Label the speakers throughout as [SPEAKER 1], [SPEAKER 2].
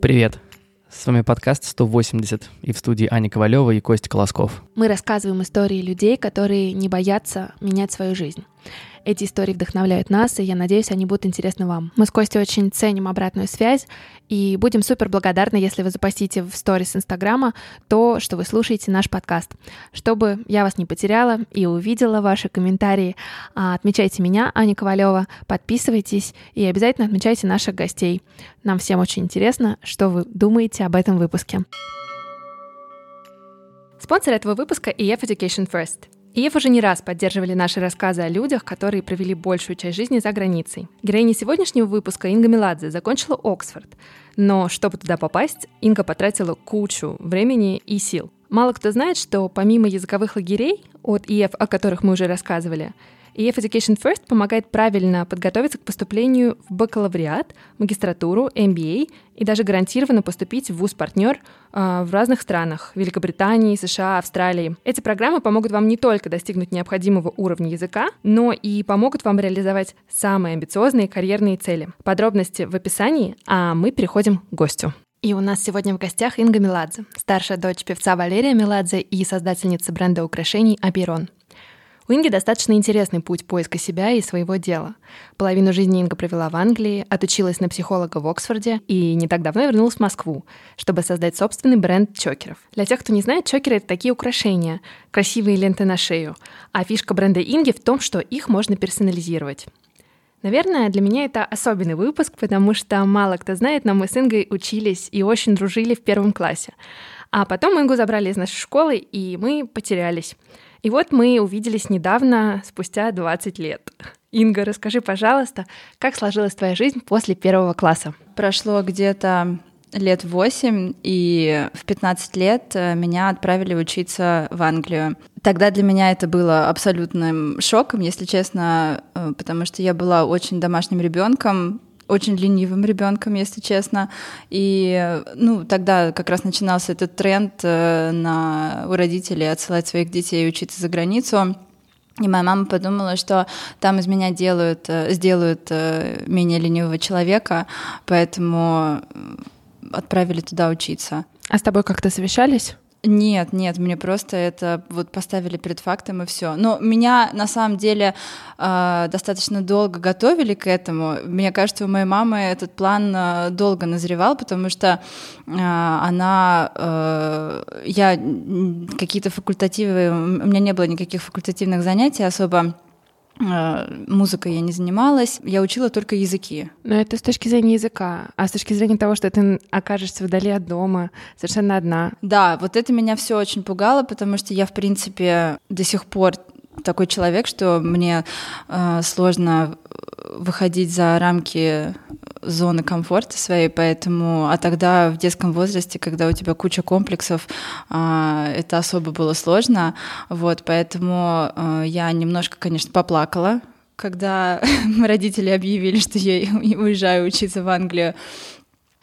[SPEAKER 1] Привет! С вами подкаст 180 и в студии Аня Ковалева и Костя Колосков.
[SPEAKER 2] Мы рассказываем истории людей, которые не боятся менять свою жизнь. Эти истории вдохновляют нас, и я надеюсь, они будут интересны вам. Мы с Костей очень ценим обратную связь и будем супер благодарны, если вы запостите в сторис Инстаграма то, что вы слушаете наш подкаст. Чтобы я вас не потеряла и увидела ваши комментарии, а, отмечайте меня, Аня Ковалева, подписывайтесь и обязательно отмечайте наших гостей. Нам всем очень интересно, что вы думаете об этом выпуске. Спонсор этого выпуска — EF Education First — ИЕФ уже не раз поддерживали наши рассказы о людях, которые провели большую часть жизни за границей. Героиня сегодняшнего выпуска Инга Меладзе закончила Оксфорд, но чтобы туда попасть, Инга потратила кучу времени и сил. Мало кто знает, что помимо языковых лагерей от ИЕФ, о которых мы уже рассказывали, EF Education First помогает правильно подготовиться к поступлению в бакалавриат, магистратуру, MBA и даже гарантированно поступить в вуз-партнер э, в разных странах — Великобритании, США, Австралии. Эти программы помогут вам не только достигнуть необходимого уровня языка, но и помогут вам реализовать самые амбициозные карьерные цели. Подробности в описании, а мы переходим к гостю. И у нас сегодня в гостях Инга Меладзе, старшая дочь певца Валерия Меладзе и создательница бренда украшений «Аберон». У Инги достаточно интересный путь поиска себя и своего дела. Половину жизни Инга провела в Англии, отучилась на психолога в Оксфорде и не так давно вернулась в Москву, чтобы создать собственный бренд чокеров. Для тех, кто не знает, чокеры — это такие украшения, красивые ленты на шею. А фишка бренда Инги в том, что их можно персонализировать. Наверное, для меня это особенный выпуск, потому что мало кто знает, но мы с Ингой учились и очень дружили в первом классе. А потом Ингу забрали из нашей школы, и мы потерялись. И вот мы увиделись недавно, спустя 20 лет. Инга, расскажи, пожалуйста, как сложилась твоя жизнь после первого класса?
[SPEAKER 3] Прошло где-то лет восемь, и в 15 лет э, меня отправили учиться в Англию. Тогда для меня это было абсолютным шоком, если честно, э, потому что я была очень домашним ребенком, очень ленивым ребенком, если честно. И ну, тогда как раз начинался этот тренд э, на, у родителей отсылать своих детей учиться за границу. И моя мама подумала, что там из меня делают, э, сделают э, менее ленивого человека, поэтому отправили туда учиться.
[SPEAKER 2] А с тобой как-то совещались?
[SPEAKER 3] Нет, нет, мне просто это вот поставили перед фактом и все. Но меня на самом деле э, достаточно долго готовили к этому. Мне кажется, у моей мамы этот план э, долго назревал, потому что э, она, э, я какие-то факультативы, у меня не было никаких факультативных занятий особо музыкой я не занималась, я учила только языки.
[SPEAKER 2] Но это с точки зрения языка, а с точки зрения того, что ты окажешься вдали от дома, совершенно одна.
[SPEAKER 3] Да, вот это меня все очень пугало, потому что я, в принципе, до сих пор такой человек, что мне э, сложно выходить за рамки зоны комфорта своей, поэтому, а тогда в детском возрасте, когда у тебя куча комплексов, э, это особо было сложно, вот, поэтому э, я немножко, конечно, поплакала, когда родители объявили, что я уезжаю учиться в Англию,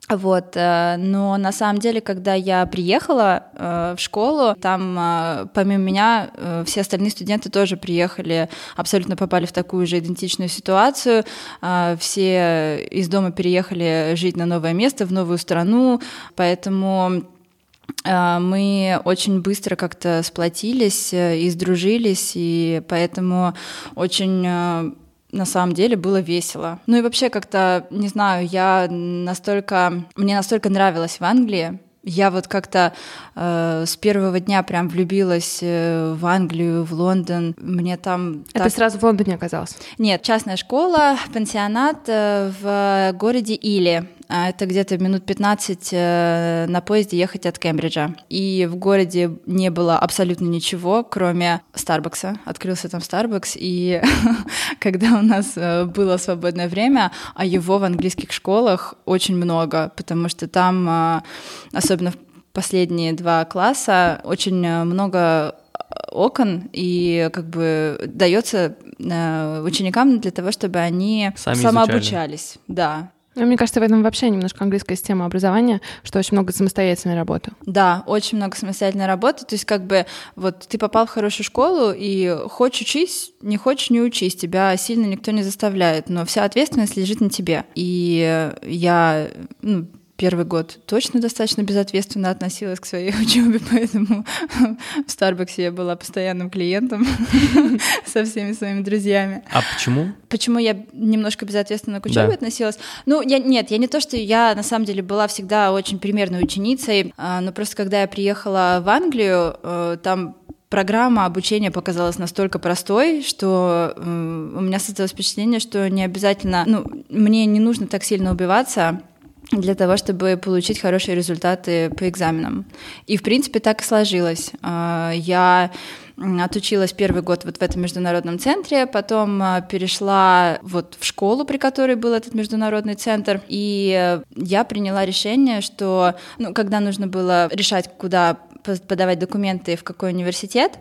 [SPEAKER 3] вот, э, но на самом деле, когда я приехала э, в школу, там э, помимо меня все остальные студенты тоже приехали, абсолютно попали в такую же идентичную ситуацию. Все из дома переехали жить на новое место, в новую страну, поэтому мы очень быстро как-то сплотились и сдружились, и поэтому очень на самом деле было весело. Ну и вообще как-то, не знаю, я настолько, мне настолько нравилось в Англии, я вот как-то э, с первого дня прям влюбилась э, в Англию, в Лондон. Мне там...
[SPEAKER 2] А так... сразу в Лондоне оказалась?
[SPEAKER 3] Нет, частная школа, пансионат э, в городе Или. А это где-то минут 15 э, на поезде ехать от Кембриджа. И в городе не было абсолютно ничего, кроме Старбакса. Открылся там Старбакс, и когда у нас э, было свободное время, а его в английских школах очень много, потому что там, э, особенно в последние два класса, очень много окон и как бы дается ученикам для того, чтобы они
[SPEAKER 1] Сами
[SPEAKER 3] самообучались. Изучали. Да.
[SPEAKER 2] Ну, мне кажется, в этом вообще немножко английская система образования, что очень много самостоятельной работы.
[SPEAKER 3] Да, очень много самостоятельной работы. То есть как бы вот ты попал в хорошую школу, и хочешь учись, не хочешь не учись, тебя сильно никто не заставляет, но вся ответственность лежит на тебе. И я ну, первый год точно достаточно безответственно относилась к своей учебе, поэтому в Старбаксе я была постоянным клиентом со всеми своими друзьями.
[SPEAKER 1] А почему?
[SPEAKER 3] Почему я немножко безответственно к учебе
[SPEAKER 1] Да.
[SPEAKER 3] относилась? Ну, я нет, я не то, что я на самом деле была всегда очень примерной ученицей, а, но просто когда я приехала в Англию, э, там программа обучения показалась настолько простой, что э, у меня создалось впечатление, что не обязательно, ну, мне не нужно так сильно убиваться для того, чтобы получить хорошие результаты по экзаменам. И, в принципе, так и сложилось. А, Я отучилась первый год вот в этом международном центре, потом а, перешла вот в школу, при которой был этот международный центр, и э, я приняла решение, что, ну, когда нужно было решать, куда по- подавать документы, в какой университет,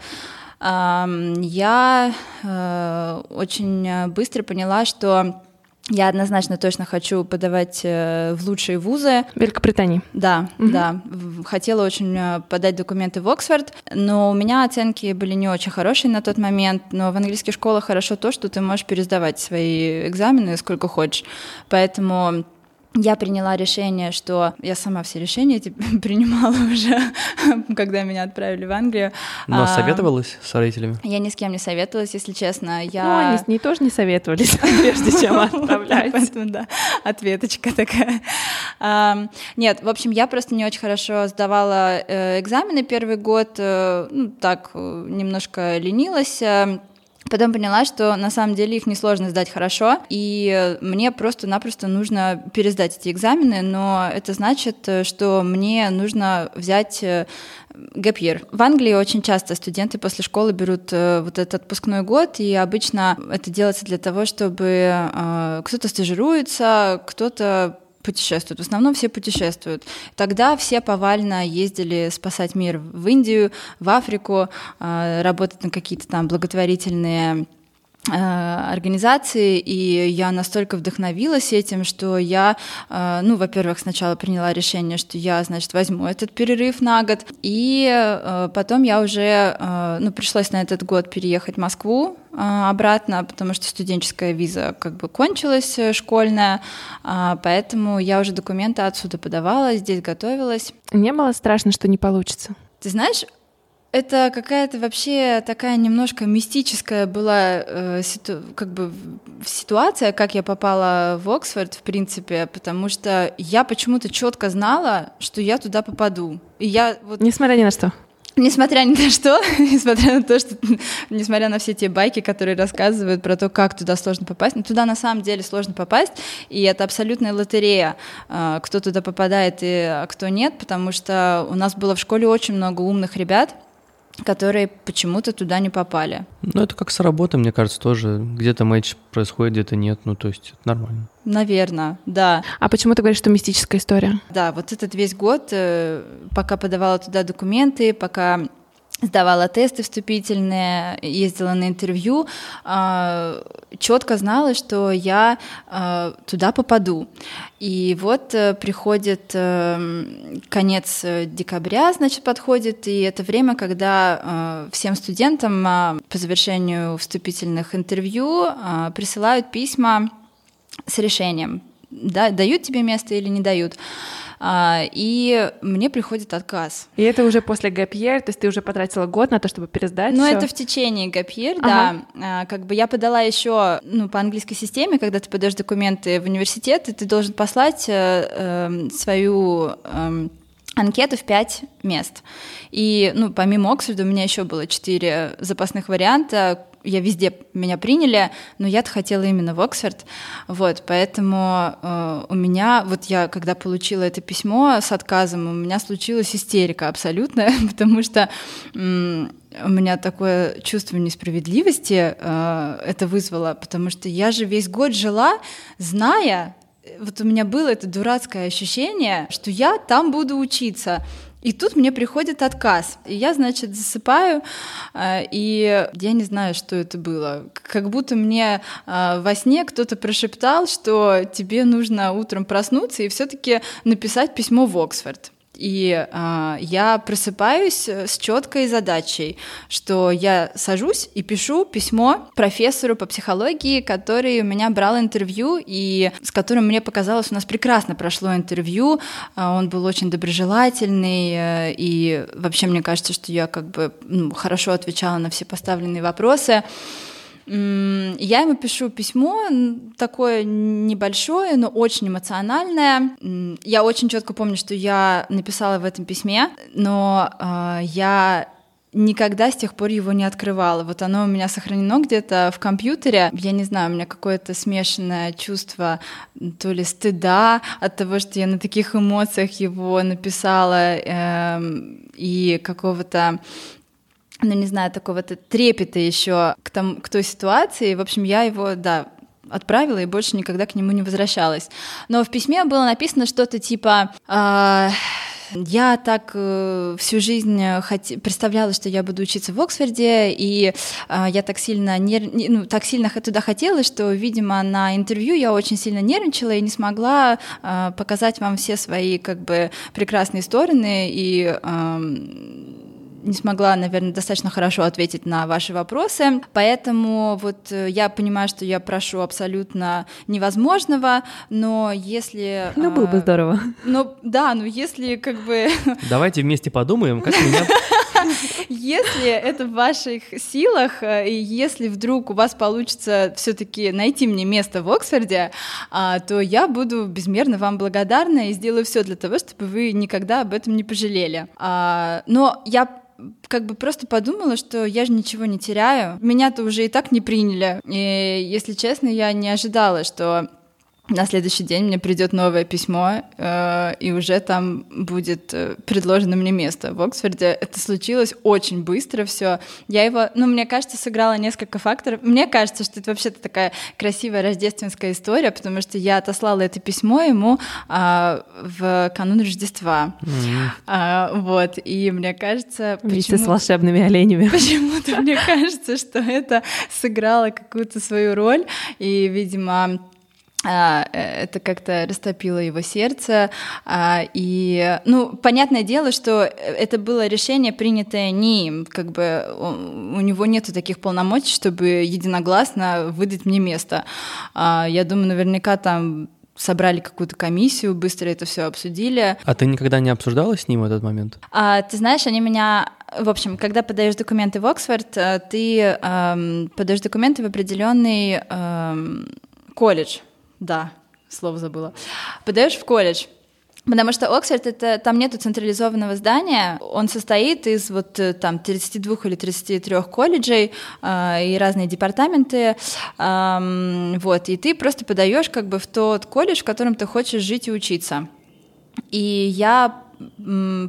[SPEAKER 3] я э, очень э, быстро поняла, что я однозначно точно хочу подавать э, в лучшие вузы.
[SPEAKER 2] Великобритании.
[SPEAKER 3] Да, да. В- Хотела очень э, подать документы в Оксфорд, но у меня оценки были не очень хорошие на тот момент. Но в английских школах хорошо то, что ты можешь пересдавать свои экзамены сколько хочешь. Поэтому я приняла решение, что я сама все решения эти принимала уже, когда меня отправили в Англию.
[SPEAKER 1] Но
[SPEAKER 3] А,
[SPEAKER 1] советовалась с родителями?
[SPEAKER 3] Я ни с кем не советовалась, если честно. Я...
[SPEAKER 2] Ну, они с ней тоже не советовались, прежде чем отправлять.
[SPEAKER 3] Поэтому, да, ответочка такая. Нет, в общем, я просто не очень хорошо сдавала э, экзамены первый год, э, ну, так, э, немножко ленилась. Потом поняла, что на самом деле их несложно сдать хорошо, и э, мне просто-напросто нужно пересдать эти экзамены, но это значит, э, что мне нужно взять э, гэп year. В Англии очень часто студенты после школы берут вот этот отпускной год, и обычно это делается для того, чтобы кто-то стажируется, кто-то путешествуют. В основном все путешествуют. Тогда все повально ездили спасать мир в Индию, в Африку, э, работать на какие-то там благотворительные организации, и я настолько вдохновилась этим, что я, э, ну, во-первых, сначала приняла решение, что я, значит, возьму этот перерыв на год, и э, потом я уже, э, ну, пришлось на этот год переехать в Москву э, обратно, потому что студенческая виза как бы кончилась, э, школьная, а, поэтому я уже документы отсюда подавала, здесь готовилась.
[SPEAKER 2] Не было страшно, что не получится?
[SPEAKER 3] Ты знаешь, это какая-то вообще такая немножко мистическая была э, ситу- как бы ситуация, как я попала в Оксфорд, в принципе, потому что я почему-то четко знала, что я туда попаду. И я вот
[SPEAKER 2] Несмотря ни на что.
[SPEAKER 3] Несмотря ни на что, несмотря на то, что, несмотря на все те байки, которые рассказывают про то, как туда сложно попасть, но туда на самом деле сложно попасть, и это абсолютная лотерея, а, кто туда попадает и а кто нет, потому что у нас было в школе очень много умных ребят, которые почему-то туда не попали.
[SPEAKER 1] Ну, это как с работой, мне кажется, тоже. Где-то матч происходит, где-то нет. Ну, то есть это нормально.
[SPEAKER 3] Наверное, да.
[SPEAKER 2] А почему ты говоришь, что мистическая история?
[SPEAKER 3] Да, вот этот весь год, э, пока подавала туда документы, пока сдавала тесты вступительные, ездила на интервью, четко знала, что я э, туда попаду. И вот э, приходит э, конец э, декабря, значит, подходит, и это время, когда всем студентам э, по завершению вступительных интервью присылают письма с решением, да, дают тебе место или не дают. А, и мне приходит отказ.
[SPEAKER 2] И это уже после year, то есть ты уже потратила год на то, чтобы пересдать
[SPEAKER 3] Ну, это в течение гапьер,
[SPEAKER 2] Ага.
[SPEAKER 3] да. Как бы я подала еще, ну, по английской системе, когда ты подаешь документы в университет, и ты должен послать э, эм, свою эм, анкету в пять мест. И, ну, помимо Оксфорда у меня еще было четыре запасных варианта. Я везде меня приняли, но я-то хотела именно в Оксфорд. Вот, поэтому э, у меня, вот я, когда получила это письмо с отказом, у меня случилась истерика абсолютная, потому что у меня такое чувство несправедливости э, это вызвало, потому что я же весь год жила, зная, вот у меня было это дурацкое ощущение, что я там буду учиться. И тут мне приходит отказ. И я, значит, засыпаю, э, и я не знаю, что это было. Как будто мне э, во сне кто-то прошептал, что тебе нужно утром проснуться и все-таки написать письмо в Оксфорд. И э, я просыпаюсь с четкой задачей, что я сажусь и пишу письмо профессору по психологии, который у меня брал интервью и с которым мне показалось, у нас прекрасно прошло интервью. Э, он был очень доброжелательный э, и вообще мне кажется, что я как бы ну, хорошо отвечала на все поставленные вопросы. Я ему пишу письмо, такое небольшое, но очень эмоциональное. Я очень четко помню, что я написала в этом письме, но э, я никогда с тех пор его не открывала. Вот оно у меня сохранено где-то в компьютере. Я не знаю, у меня какое-то смешанное чувство то ли стыда от того, что я на таких эмоциях его написала, э, и какого-то ну, не знаю, такого-то трепета еще к, тому, к той ситуации. В общем, я его, да, отправила и больше никогда к нему не возвращалась. Но в письме было написано что-то типа... Э, я так э, всю жизнь хот... представляла, что я буду учиться в Оксфорде, и э, я так сильно, нер... ну, так сильно туда хотела, что, видимо, на интервью я очень сильно нервничала и не смогла э, показать вам все свои как бы прекрасные стороны и не смогла, наверное, достаточно хорошо ответить на ваши вопросы. Поэтому вот э, я понимаю, что я прошу абсолютно невозможного, но если...
[SPEAKER 2] Ну, было бы а, здорово.
[SPEAKER 3] Ну, да, ну если как бы...
[SPEAKER 1] Давайте вместе подумаем, как меня...
[SPEAKER 3] Если это в ваших силах, э, и если вдруг у вас получится все-таки найти мне место в Оксфорде, а, то я буду безмерно вам благодарна и сделаю все для того, чтобы вы никогда об этом не пожалели. А, но я как бы просто подумала, что я же ничего не теряю. Меня-то уже и так не приняли. И, если честно, я не ожидала, что на следующий день мне придет новое письмо, э, и уже там будет э, предложено мне место в Оксфорде. Это случилось очень быстро все. Я его, ну, мне кажется, сыграла несколько факторов. Мне кажется, что это вообще-то такая красивая рождественская история, потому что я отослала это письмо ему э, в канун Рождества. Mm-hmm. А, вот, и мне кажется...
[SPEAKER 2] Вместе с волшебными оленями.
[SPEAKER 3] Почему-то мне кажется, что это сыграло какую-то свою роль, и, видимо, это как-то растопило его сердце. А, и, ну, понятное дело, что это было решение, принятое не им. Как бы у него нету таких полномочий, чтобы единогласно выдать мне место. А, я думаю, наверняка там собрали какую-то комиссию, быстро это все обсудили.
[SPEAKER 1] А ты никогда не обсуждала с ним этот момент?
[SPEAKER 3] А, ты знаешь, они меня в общем, когда подаешь документы в Оксфорд, э, ты эм, подаешь документы в определенный эм, колледж да, слово забыла. Подаешь в колледж. Потому что Оксфорд это там нету централизованного здания, он состоит из вот э, там 32 или 33 колледжей э, и разные департаменты, э, вот и ты просто подаешь как бы в тот колледж, в котором ты хочешь жить и учиться. И я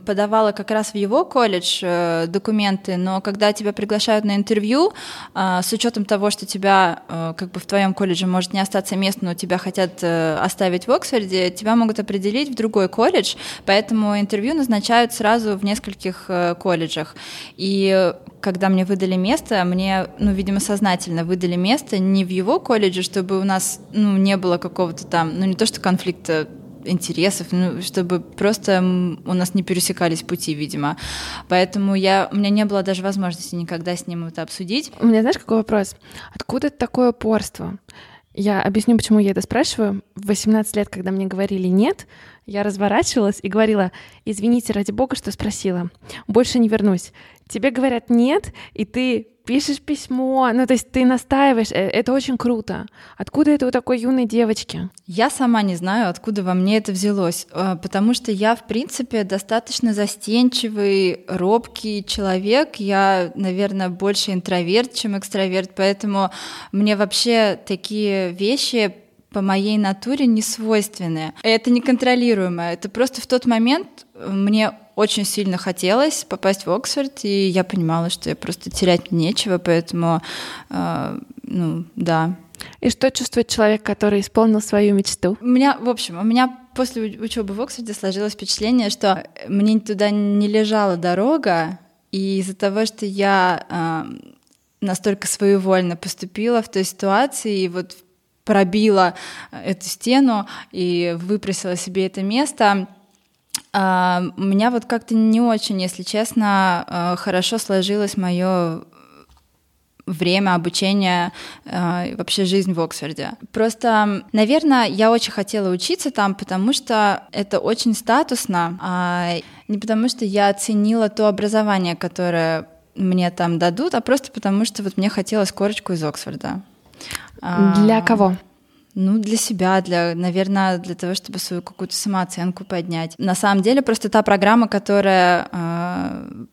[SPEAKER 3] подавала как раз в его колледж э, документы, но когда тебя приглашают на интервью, э, с учетом того, что тебя э, как бы в твоем колледже может не остаться место, но тебя хотят оставить в Оксфорде, тебя могут определить в другой колледж, поэтому интервью назначают сразу в нескольких колледжах. И когда мне выдали место, мне, ну, видимо, сознательно выдали место не в его колледже, чтобы у нас, ну, не было какого-то там, ну, не то что конфликта интересов, ну, чтобы просто у нас не пересекались пути, видимо. Поэтому я, у меня не было даже возможности никогда с ним это обсудить.
[SPEAKER 2] У меня, знаешь, какой вопрос? Откуда такое упорство? Я объясню, почему я это спрашиваю. В 18 лет, когда мне говорили «нет», я разворачивалась и говорила, извините, ради бога, что спросила, больше не вернусь. Тебе говорят «нет», и ты пишешь письмо, ну то есть ты настаиваешь, э, это очень круто. Откуда это у такой юной девочки?
[SPEAKER 3] Я сама не знаю, откуда во мне это взялось, э, потому что я, в принципе, достаточно застенчивый, робкий человек. Я, наверное, больше интроверт, чем экстраверт, поэтому мне вообще такие вещи по моей натуре не свойственны. Это неконтролируемо. Это просто в тот момент мне очень сильно хотелось попасть в Оксфорд, и я понимала, что я просто терять нечего, поэтому, э, ну, да.
[SPEAKER 2] И что чувствует человек, который исполнил свою мечту?
[SPEAKER 3] У меня, в общем, у меня после учебы в Оксфорде сложилось впечатление, что мне туда не лежала дорога, и из-за того, что я э, настолько своевольно поступила в той ситуации, и вот пробила эту стену и выпросила себе это место, А, у меня вот как-то не очень, если честно, а, хорошо сложилось мое время обучения э, вообще жизнь в Оксфорде. Просто, наверное, я очень хотела учиться там, потому что это очень статусно, а не потому что я оценила то образование, которое мне там дадут, а просто потому что вот мне хотелось корочку из Оксфорда.
[SPEAKER 2] Для а, кого?
[SPEAKER 3] Ну, для себя, для, наверное, для того, чтобы свою какую-то самооценку поднять. На самом деле, просто та программа, которая э,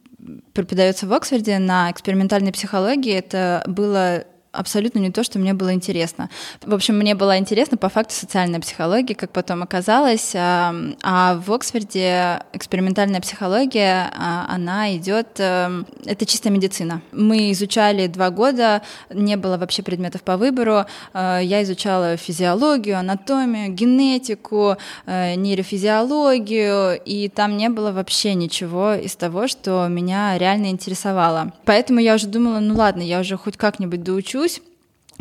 [SPEAKER 3] преподается в Оксфорде на экспериментальной психологии, это было абсолютно не то, что мне было интересно. В общем, мне было интересно по факту социальная психология, как потом оказалось, а, а в Оксфорде экспериментальная психология, а, она идет, э, это чисто медицина. Мы изучали два года, не было вообще предметов по выбору. Э, я изучала физиологию, анатомию, генетику, э, нейрофизиологию, и там не было вообще ничего из того, что меня реально интересовало. Поэтому я уже думала, ну ладно, я уже хоть как-нибудь доучу, доучусь,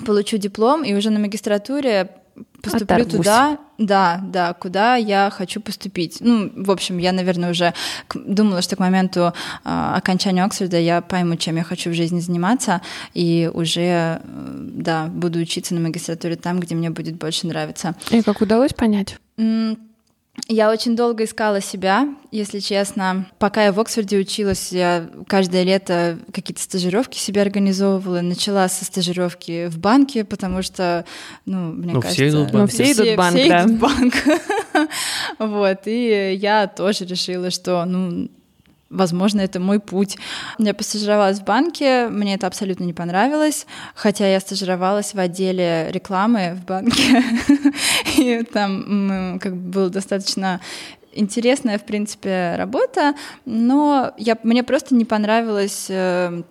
[SPEAKER 3] получу диплом и уже на магистратуре поступлю Оторвусь. туда, да, да, куда я хочу поступить. Ну, в общем, я, наверное, уже думала, что к моменту э, окончания Оксфорда я пойму, чем я хочу в жизни заниматься, и уже, э, да, буду учиться на магистратуре там, где мне будет больше нравиться.
[SPEAKER 2] И как удалось понять?
[SPEAKER 3] Я очень долго искала себя, если честно. Пока я в Оксфорде училась, я каждое лето какие-то стажировки себе организовывала. Начала со стажировки в банке, потому что, ну, мне
[SPEAKER 1] ну,
[SPEAKER 3] кажется...
[SPEAKER 1] Все идут в банк.
[SPEAKER 2] Ну, все, идут в банк,
[SPEAKER 3] все
[SPEAKER 2] да.
[SPEAKER 3] идут в банк. вот, и я тоже решила, что, ну, возможно, это мой путь. Я постажировалась в банке, мне это абсолютно не понравилось, хотя я стажировалась в отделе рекламы в банке, и там как бы было достаточно интересная, в принципе, работа, но я, мне просто не понравилось э,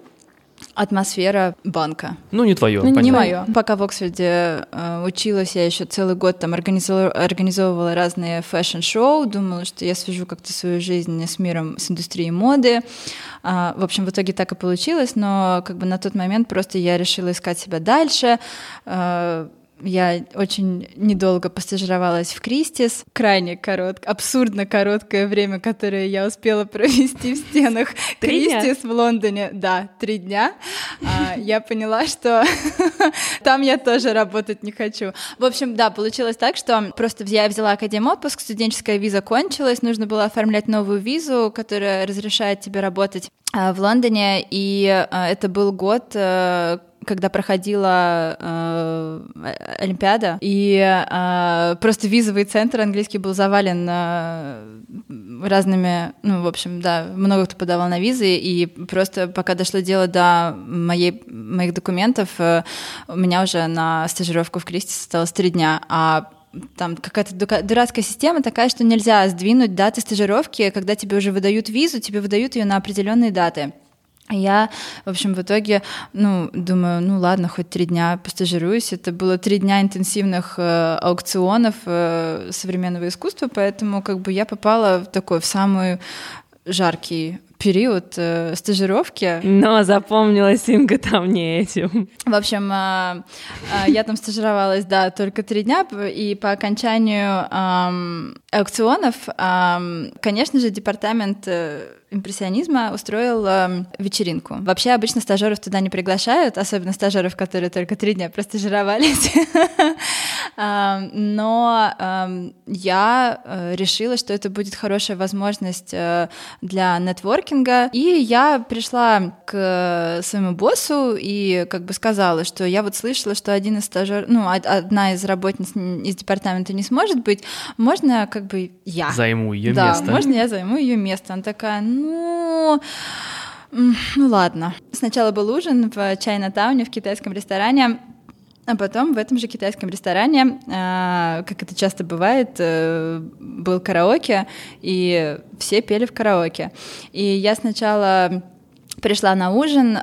[SPEAKER 3] атмосфера банка.
[SPEAKER 1] Ну, не твое.
[SPEAKER 3] Ну, не мое. Пока в Оксфорде э, училась, я еще целый год там организовывала, организовывала разные fashion-шоу, думала, что я свяжу как-то свою жизнь с миром, с индустрией моды. А, в общем, в итоге так и получилось, но как бы на тот момент просто я решила искать себя дальше. Э, я очень недолго постажировалась в Christie's. Крайне короткое, абсурдно короткое время, которое я успела провести в стенах Кристис в Лондоне. Да, три дня. А, я поняла, что там я тоже работать не хочу. В общем, да, получилось так, что просто я взяла академ отпуск, студенческая виза кончилась, нужно было оформлять новую визу, которая разрешает тебе работать а, в Лондоне, и а, это был год, э, когда проходила э, Олимпиада, и э, просто визовый центр английский был завален э, разными, ну, в общем, да, много кто подавал на визы, и просто пока дошло дело до моей, моих документов, э, у меня уже на стажировку в Кристи осталось три дня, а там какая-то дурацкая система такая, что нельзя сдвинуть даты стажировки, когда тебе уже выдают визу, тебе выдают ее на определенные даты. Я, в общем, в итоге, ну, думаю, ну ладно, хоть три дня постажируюсь. Это было три дня интенсивных э, аукционов э, современного искусства, поэтому как бы я попала в такой, в самый жаркий период э, стажировки.
[SPEAKER 2] Но запомнилась Инга там не этим.
[SPEAKER 3] В общем, э, э, я там стажировалась, да, только три дня, и по окончанию э, аукционов, э, конечно же, департамент э, импрессионизма устроил э, вечеринку. Вообще обычно стажеров туда не приглашают, особенно стажеров, которые только три дня простажировались. Но я э, решила, что это будет хорошая возможность э, для нетворкинга, и я пришла к своему боссу и как бы сказала, что я вот слышала, что один из стажеров, ну, одна из работниц из департамента не сможет быть, можно как бы я.
[SPEAKER 1] Займу ее
[SPEAKER 3] да,
[SPEAKER 1] место.
[SPEAKER 3] Да, можно я займу ее место. Она такая, ну... Ну ладно. Сначала был ужин в Чайна-тауне, в китайском ресторане. А потом в этом же китайском ресторане, а, как это часто бывает, э, был караоке, и все пели в караоке. И я сначала пришла на ужин,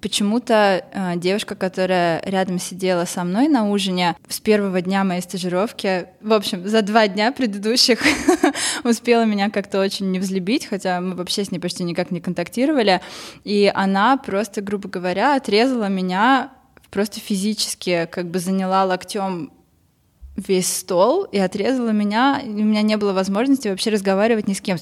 [SPEAKER 3] почему-то а, девушка, которая рядом сидела со мной на ужине с первого дня моей стажировки, в общем, за два дня предыдущих успела меня как-то очень не взлюбить, хотя мы вообще с ней почти никак не контактировали, и она просто, грубо говоря, отрезала меня просто физически как бы заняла локтем весь стол и отрезала меня, и у меня не было возможности вообще разговаривать ни с кем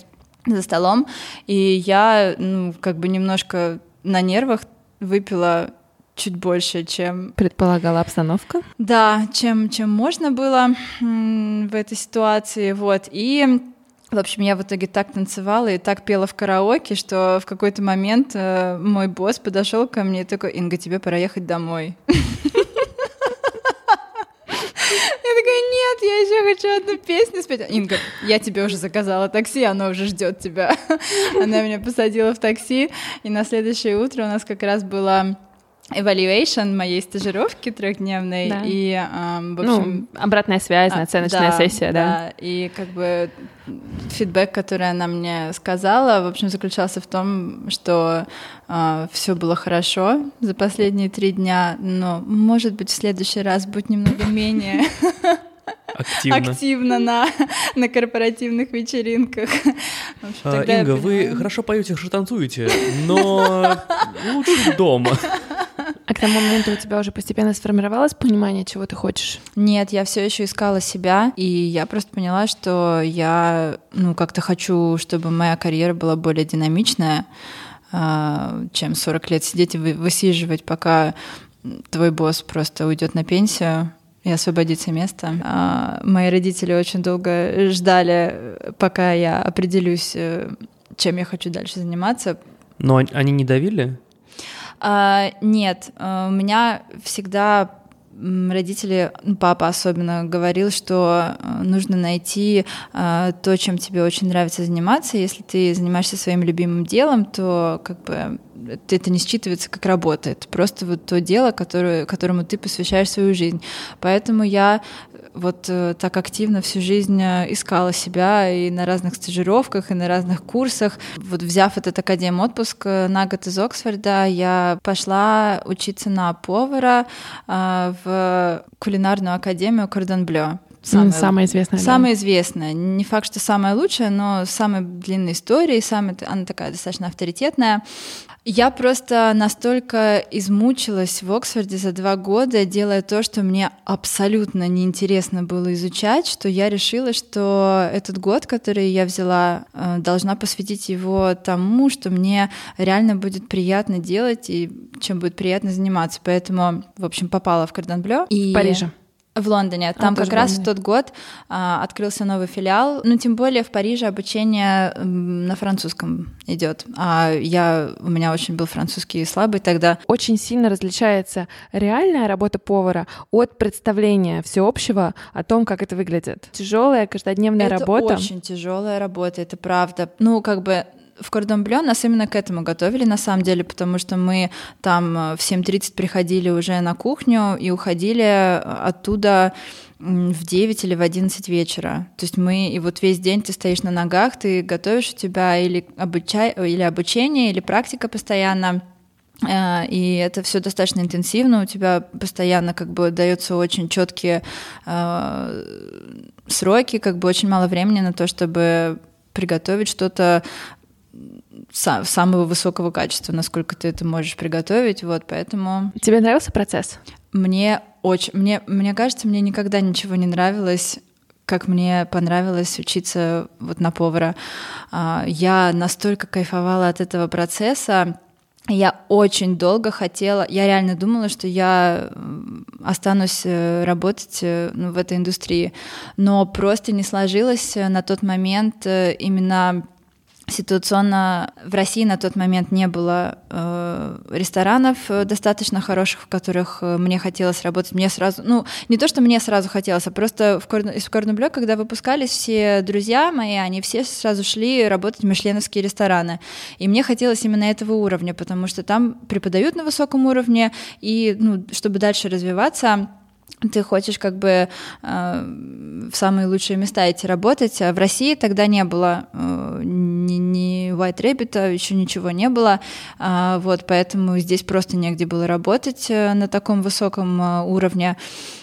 [SPEAKER 3] за столом, и я, ну, как бы немножко на нервах выпила чуть больше, чем...
[SPEAKER 2] Предполагала обстановка?
[SPEAKER 3] Да, чем, чем можно было в этой ситуации, вот, и в общем, я в итоге так танцевала и так пела в караоке, что в какой-то момент э, мой босс подошел ко мне и такой, Инга, тебе пора ехать домой. Я такая, нет, я еще хочу одну песню спеть. Инга, я тебе уже заказала такси, оно уже ждет тебя. Она меня посадила в такси, и на следующее утро у нас как раз было evaluation моей стажировки трехдневной да. и
[SPEAKER 2] эм, в общем ну, обратная связь, а, оценочная да, сессия, да. да.
[SPEAKER 3] И как бы фидбэк, который она мне сказала, в общем заключался в том, что э, все было хорошо за последние три дня, но может быть в следующий раз будет немного менее активно, активно на, на корпоративных вечеринках.
[SPEAKER 1] Общем, а, Инга, вы хорошо поете, хорошо танцуете, но лучше дома.
[SPEAKER 2] А к тому моменту у тебя уже постепенно сформировалось понимание, чего ты хочешь?
[SPEAKER 3] Нет, я все еще искала себя, и я просто поняла, что я, ну, как-то хочу, чтобы моя карьера была более динамичная, а, чем 40 лет сидеть и высиживать, пока твой босс просто уйдет на пенсию и освободится место. А, мои родители очень долго ждали, пока я определюсь, э, чем я хочу дальше заниматься.
[SPEAKER 1] Но они не давили?
[SPEAKER 3] А, нет, а, у меня всегда родители, ну, папа особенно говорил, что а, нужно найти то, чем тебе очень нравится заниматься. Если ты занимаешься своим любимым делом, то как бы это не считывается как работа. Это просто вот то дело, которое, которому ты посвящаешь свою жизнь. Поэтому я вот э, так активно всю жизнь э, искала себя и на разных стажировках, и на разных курсах. Вот взяв этот академ отпуск э, на год из Оксфорда, я пошла учиться на повара в кулинарную академию Кордон Блё.
[SPEAKER 2] Самая, самая известная.
[SPEAKER 3] Самая да. известная. Не факт, что самая лучшая, но самая длинная история, и самая, она такая достаточно авторитетная. Я просто настолько измучилась в Оксфорде за два года, делая то, что мне абсолютно неинтересно было изучать, что я решила, что этот год, который я взяла, э, должна посвятить его тому, что мне реально будет приятно делать и чем будет приятно заниматься. Поэтому, в общем, попала в Кордон Блё.
[SPEAKER 2] И... В Париже.
[SPEAKER 3] В Лондоне. Там а, как раз в тот год а, открылся новый филиал. Ну, тем более в Париже обучение на французском идет. А я, у меня очень был французский слабый тогда.
[SPEAKER 2] Очень сильно различается реальная работа повара от представления всеобщего о том, как это выглядит. Тяжелая каждодневная
[SPEAKER 3] это
[SPEAKER 2] работа.
[SPEAKER 3] Это очень тяжелая работа, это правда. Ну, как бы в Кордон Блё нас именно к этому готовили, на самом деле, потому что мы там э, в 7.30 приходили уже на кухню и уходили э, оттуда в 9 или в 11 вечера. То есть мы, и вот весь день ты стоишь на ногах, ты готовишь у тебя или, обучай, или обучение, или практика постоянно, э, и это все достаточно интенсивно, у тебя постоянно как бы даются очень четкие э, сроки, как бы очень мало времени на то, чтобы приготовить что-то самого высокого качества, насколько ты это можешь приготовить, вот, поэтому...
[SPEAKER 2] Тебе нравился процесс?
[SPEAKER 3] Мне очень... Мне, мне кажется, мне никогда ничего не нравилось как мне понравилось учиться вот на повара. А, я настолько кайфовала от этого процесса, я очень долго хотела, я реально думала, что я останусь э, работать э, ну, в этой индустрии, но просто не сложилось на тот момент э, именно ситуационно в России на тот момент не было э, ресторанов э, достаточно хороших, в которых э, мне хотелось работать. Мне сразу, ну, не то, что мне сразу хотелось, а просто в, Корн, из Корнублё, когда выпускались все друзья мои, они все сразу шли работать в мишленовские рестораны. И мне хотелось именно этого уровня, потому что там преподают на высоком уровне, и, ну, чтобы дальше развиваться, ты хочешь как бы э, в самые лучшие места идти работать, а в России тогда не было э, ни, ни White Rabbit, еще ничего не было, э, вот, поэтому здесь просто негде было работать э, на таком высоком э, уровне,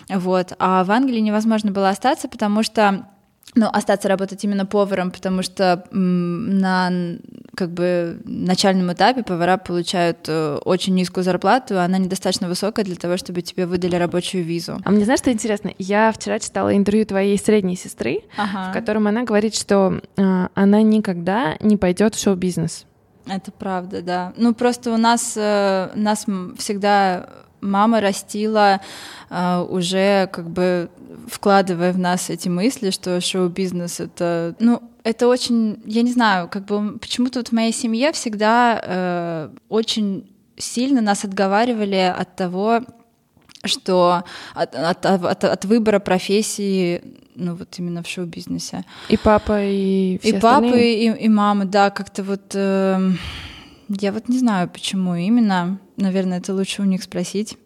[SPEAKER 3] вот, а в Англии невозможно было остаться, потому что ну, остаться работать именно поваром, потому что на как бы начальном этапе повара получают э, очень низкую зарплату, она недостаточно высокая для того, чтобы тебе выдали рабочую визу.
[SPEAKER 2] А мне знаешь, что интересно? Я вчера читала интервью твоей средней сестры, ага. в котором она говорит, что э, она никогда не пойдет в шоу-бизнес.
[SPEAKER 3] Это правда, да. Ну просто у нас э, нас всегда мама растила э, уже как бы вкладывая в нас эти мысли, что шоу-бизнес это, ну, это очень, я не знаю, как бы почему-то вот в моей семье всегда э, очень сильно нас отговаривали от того, что от, от, от, от выбора профессии, ну вот именно в шоу-бизнесе.
[SPEAKER 2] И папа, и все
[SPEAKER 3] И остальные? папа, и, и мама, да, как-то вот... Э, я вот не знаю, почему именно. Наверное, это лучше у них спросить.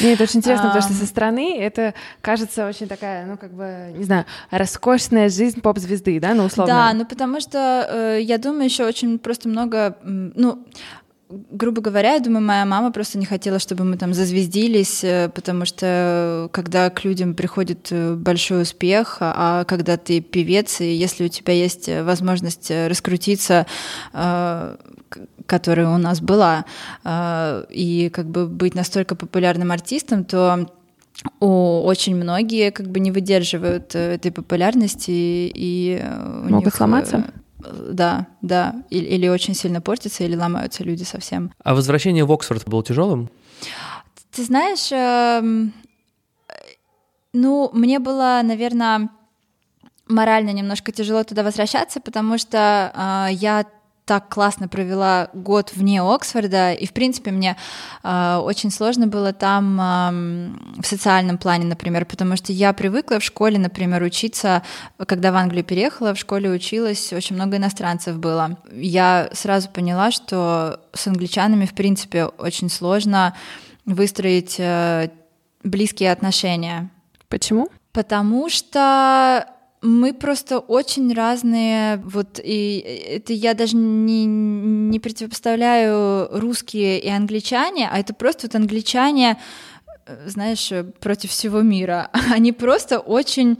[SPEAKER 2] Мне это очень интересно, потому что со стороны это кажется очень такая, ну, как бы, не знаю, роскошная жизнь поп-звезды, да, ну, условно.
[SPEAKER 3] Да, ну, потому что э, я думаю, еще очень просто много, ну, грубо говоря, я думаю, моя мама просто не хотела, чтобы мы там зазвездились, э, потому что когда к людям приходит э, большой успех, а, а когда ты певец, и если у тебя есть возможность раскрутиться, э, которая у нас была, и как бы быть настолько популярным артистом, то очень многие как бы не выдерживают этой популярности и
[SPEAKER 2] могут них, сломаться
[SPEAKER 3] да, да. Или, или очень сильно портятся, или ломаются люди совсем.
[SPEAKER 1] А возвращение в Оксфорд было тяжелым?
[SPEAKER 3] Ты знаешь, э, ну, мне было, наверное, морально немножко тяжело туда возвращаться, потому что э, я так классно провела год вне Оксфорда, и, в принципе, мне э, очень сложно было там э, в социальном плане, например, потому что я привыкла в школе, например, учиться, когда в Англию переехала, в школе училась, очень много иностранцев было. Я сразу поняла, что с англичанами, в принципе, очень сложно выстроить э, близкие отношения.
[SPEAKER 2] Почему?
[SPEAKER 3] Потому что мы просто очень разные, вот, и это я даже не, не противопоставляю русские и англичане, а это просто вот англичане, э, знаешь, против всего мира. Они просто очень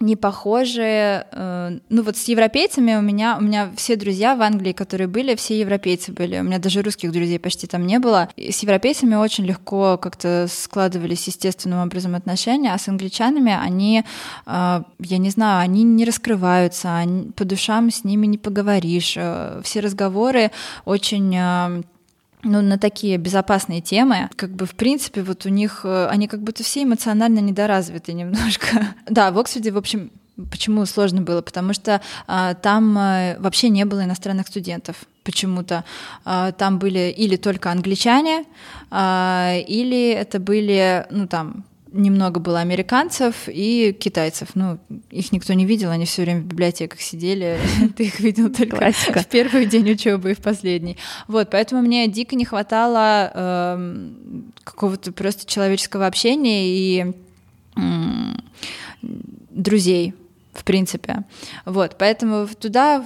[SPEAKER 3] не похожие. Э, ну вот с европейцами у меня, у меня все друзья в Англии, которые были, все европейцы были. У меня даже русских друзей почти там не было. И с европейцами очень легко как-то складывались естественным образом отношения, а с англичанами они, э, я не знаю, они не раскрываются, они, по душам с ними не поговоришь. Э, все разговоры очень ну, на такие безопасные темы, как бы, в принципе, вот у них, э, они как будто все эмоционально недоразвиты немножко. Да, в Оксфорде, в общем, Почему сложно было? Потому что а, там а, вообще не было иностранных студентов почему-то. А, там были или только англичане, а, или это были, ну там, немного было американцев и китайцев. Ну, их никто не видел, они все время в библиотеках сидели. Ты их видел только Классика. в первый день учебы и в последний. Вот, поэтому мне дико не хватало э, какого-то просто человеческого общения и э, друзей, в принципе. Вот, поэтому туда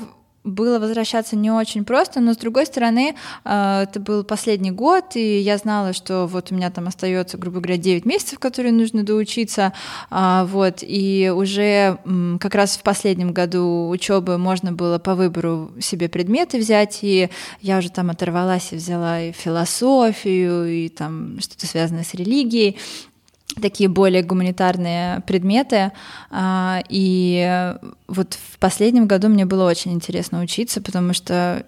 [SPEAKER 3] было возвращаться не очень просто, но с другой стороны, э, это был последний год, и я знала, что вот у меня там остается, грубо говоря, 9 месяцев, которые нужно доучиться, а, вот, и уже как раз в последнем году учебы можно было по выбору себе предметы взять, и я уже там оторвалась и взяла и философию, и там что-то связанное с религией, такие более гуманитарные предметы. А, и вот в последнем году мне было очень интересно учиться, потому что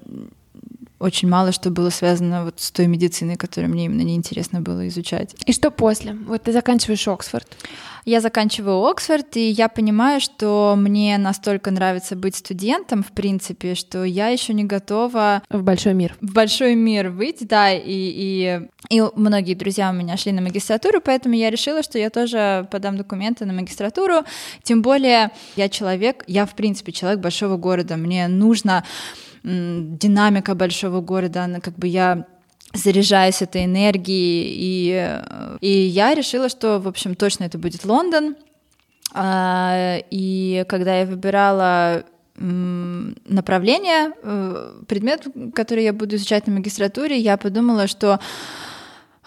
[SPEAKER 3] очень мало что было связано вот с той медициной, которую мне именно неинтересно было изучать.
[SPEAKER 2] И что после? Вот ты заканчиваешь Оксфорд.
[SPEAKER 3] Я заканчиваю Оксфорд, и я понимаю, что мне настолько нравится быть студентом, в принципе, что я еще не готова...
[SPEAKER 2] В большой мир.
[SPEAKER 3] В большой мир выйти, да, и, и, и многие друзья у меня шли на магистратуру, поэтому я решила, что я тоже подам документы на магистратуру, тем более я человек, я, в принципе, человек большого города, мне нужно динамика большого города, она как бы я заряжаюсь этой энергией, и, и я решила, что, в общем, точно это будет Лондон. А, и когда я выбирала направление, э, предмет, который я буду изучать на магистратуре, я подумала, что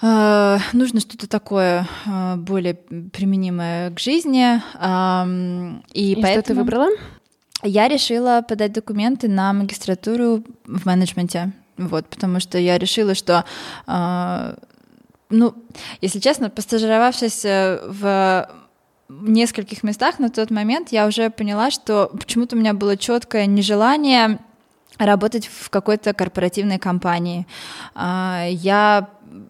[SPEAKER 3] э, нужно что-то такое э, более применимое к жизни.
[SPEAKER 2] И, и поэтому... что ты выбрала?
[SPEAKER 3] Я решила подать документы на магистратуру в менеджменте. Вот, потому что я решила, что э, ну, если честно, постажировавшись э, в нескольких местах на тот момент, я уже поняла, что почему-то у меня было четкое нежелание работать в какой-то корпоративной компании. А, я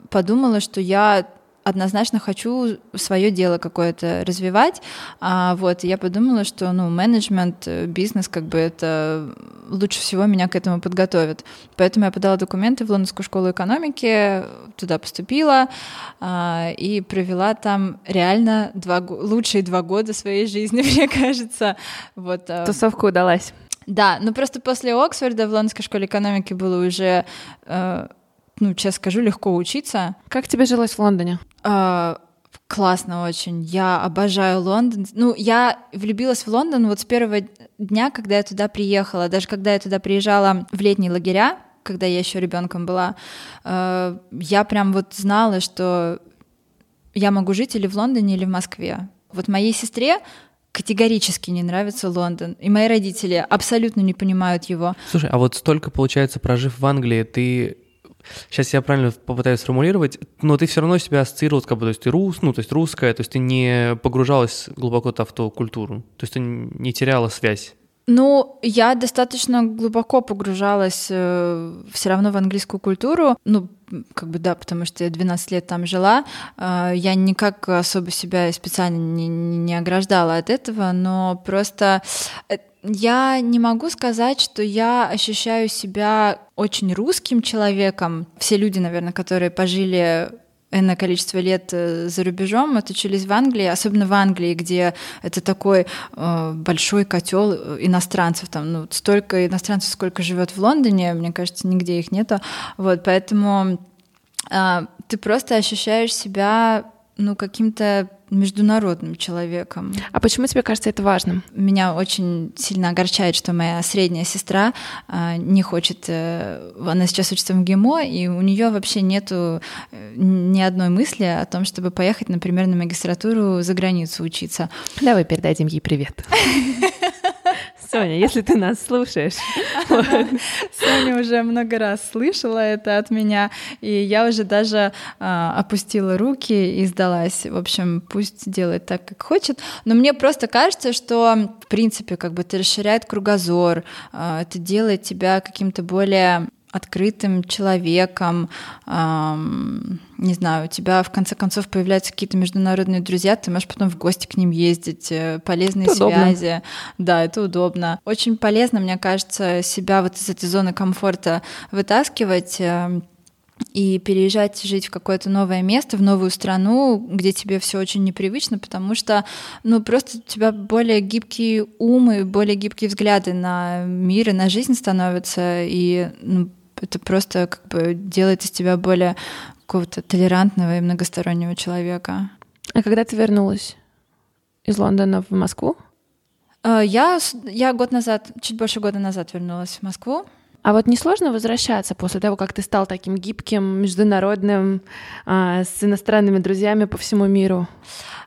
[SPEAKER 3] подумала, что я однозначно хочу свое дело какое-то развивать. А, вот, и я подумала, что ну, менеджмент, э, бизнес, как бы это лучше всего меня к этому подготовит. Поэтому я подала документы в Лондонскую школу экономики, туда поступила а, и провела там реально два, лучшие два года своей жизни, мне кажется. Вот,
[SPEAKER 2] а... Тусовка удалась.
[SPEAKER 3] Да, но просто после Оксфорда в Лондонской школе экономики было уже э, ну, честно скажу, легко учиться.
[SPEAKER 2] Как тебе жилось в Лондоне?
[SPEAKER 3] А, классно очень. Я обожаю Лондон. Ну, я влюбилась в Лондон вот с первого дня, когда я туда приехала. Даже когда я туда приезжала в летние лагеря, когда я еще ребенком была, э, я прям вот знала, что я могу жить или в Лондоне, или в Москве. Вот моей сестре категорически не нравится Лондон. И мои родители абсолютно не понимают его.
[SPEAKER 1] Слушай, а вот столько, получается, прожив в Англии, ты сейчас я правильно попытаюсь сформулировать, но ты все равно себя ассоциировал, как бы, то есть ты рус, ну, то есть русская, то есть ты не погружалась глубоко в ту культуру, то есть ты не теряла связь.
[SPEAKER 3] Ну, я достаточно глубоко погружалась э, все равно в английскую культуру. Ну, как бы да, потому что я 12 лет там жила. Э, я никак особо себя специально не, не ограждала от этого, но просто э, я не могу сказать, что я ощущаю себя очень русским человеком. Все люди, наверное, которые пожили энное количество лет э, за рубежом, отучились в Англии, особенно в Англии, где это такой э, большой котел э, иностранцев, там ну, столько иностранцев, сколько живет в Лондоне, мне кажется, нигде их нету. Вот, поэтому э, ты просто ощущаешь себя ну, каким-то международным человеком.
[SPEAKER 2] А почему тебе кажется это важным?
[SPEAKER 3] Меня очень сильно огорчает, что моя средняя сестра э, не хочет, э, она сейчас учится в ГИМО, и у нее вообще нету э, ни одной мысли о том, чтобы поехать, например, на магистратуру за границу учиться.
[SPEAKER 2] Давай передадим ей привет. Соня, если ты нас слушаешь.
[SPEAKER 3] Соня уже много раз слышала это от меня, и я уже даже а, опустила руки и сдалась. В общем, пусть делает так, как хочет. Но мне просто кажется, что, в принципе, как бы это расширяет кругозор, а, это делает тебя каким-то более открытым человеком, эм, не знаю, у тебя в конце концов появляются какие-то международные друзья, ты можешь потом в гости к ним ездить, э, полезные это связи. Удобно. Да, это удобно. Очень полезно, мне кажется, себя вот из этой зоны комфорта вытаскивать. Э, и переезжать жить в какое-то новое место, в новую страну, где тебе все очень непривычно, потому что, ну, просто у тебя более гибкие умы, более гибкие взгляды на мир и на жизнь становятся, и ну, это просто как бы делает из тебя более какого-то толерантного и многостороннего человека.
[SPEAKER 2] А когда ты вернулась из Лондона в Москву?
[SPEAKER 3] А, я, я год назад, чуть больше года назад вернулась в Москву.
[SPEAKER 2] А вот не сложно возвращаться после того, как ты стал таким гибким, международным, а, с иностранными друзьями по всему миру?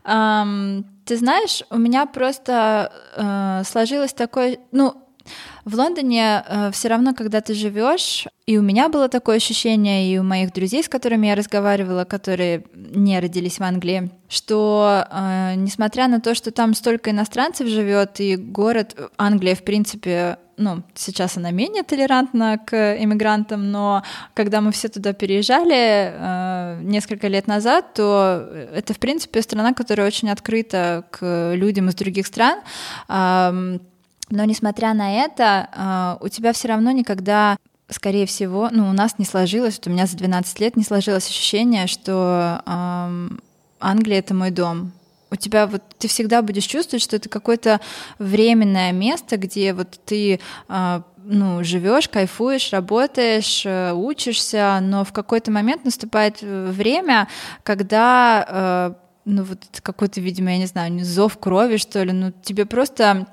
[SPEAKER 3] Um, ты знаешь, у меня просто uh, сложилось такое, ну, в Лондоне э, все равно, когда ты живешь, и у меня было такое ощущение, и у моих друзей, с которыми я разговаривала, которые не родились в Англии, что э, несмотря на то, что там столько иностранцев живет, и город Англия, в принципе, ну, сейчас она менее толерантна к иммигрантам, но когда мы все туда переезжали э, несколько лет назад, то это, в принципе, страна, которая очень открыта к людям из других стран. Э, но несмотря на это, а, у тебя все равно никогда скорее всего, ну, у нас не сложилось, у меня за 12 лет не сложилось ощущение, что эм, Англия — это мой дом. У тебя вот ты всегда будешь чувствовать, что это какое-то временное место, где вот ты э, ну, живешь, кайфуешь, работаешь, э, учишься, но в какой-то момент наступает время, когда э, ну вот какой-то, видимо, я не знаю, зов крови, что ли, ну тебе просто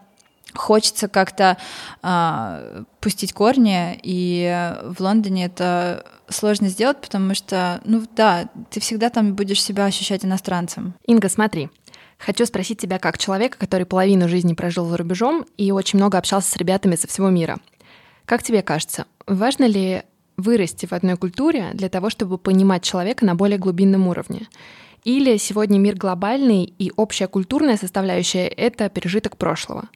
[SPEAKER 3] хочется как-то э, пустить корни, и в Лондоне это сложно сделать, потому что, ну да, ты всегда там будешь себя ощущать иностранцем.
[SPEAKER 2] Инга, смотри, Хочу спросить тебя как человека, который половину жизни прожил за рубежом и очень много общался с ребятами со всего мира. Как тебе кажется, важно ли вырасти в одной культуре для того, чтобы понимать человека на более глубинном уровне? Или сегодня мир глобальный и общая культурная составляющая — это пережиток прошлого?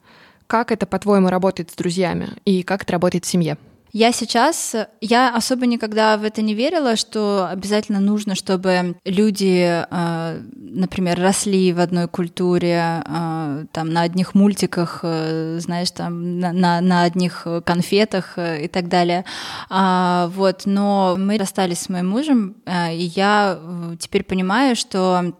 [SPEAKER 2] Как это, по-твоему, работает с друзьями и как это работает в семье?
[SPEAKER 3] Я сейчас, я особо никогда в это не верила, что обязательно нужно, чтобы люди, э, например, росли в одной культуре, э, там на одних мультиках, э, знаешь, там на, на, одних конфетах и так далее. А, вот, но мы расстались с моим мужем, и я теперь понимаю, что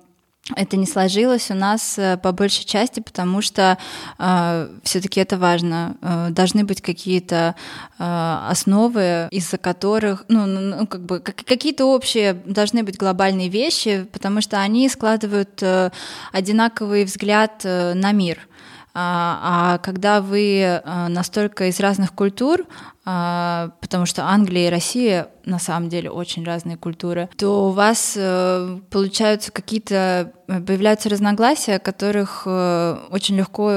[SPEAKER 3] это не сложилось у нас э, по большей части, потому что э, все-таки это важно. Э, должны быть какие-то э, основы, из-за которых, ну, ну, ну как бы как, какие-то общие должны быть глобальные вещи, потому что они складывают э, одинаковый взгляд э, на мир. А, а когда вы э, настолько из разных культур, потому что Англия и Россия на самом деле очень разные культуры, то у вас э, получаются какие-то, э, появляются разногласия, которых э, очень легко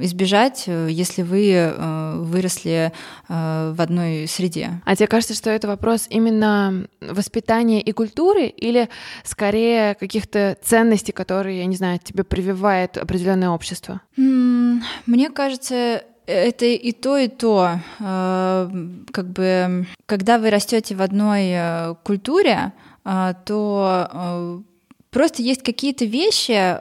[SPEAKER 3] избежать, если вы выросли в одной среде.
[SPEAKER 2] А тебе кажется, что это вопрос именно воспитания и культуры, или скорее каких-то ценностей, которые, я не знаю, тебе прививает определенное общество?
[SPEAKER 3] Мне кажется, это и то, и то. Э, как бы, когда вы растете в одной э, культуре, э, то просто есть какие-то вещи,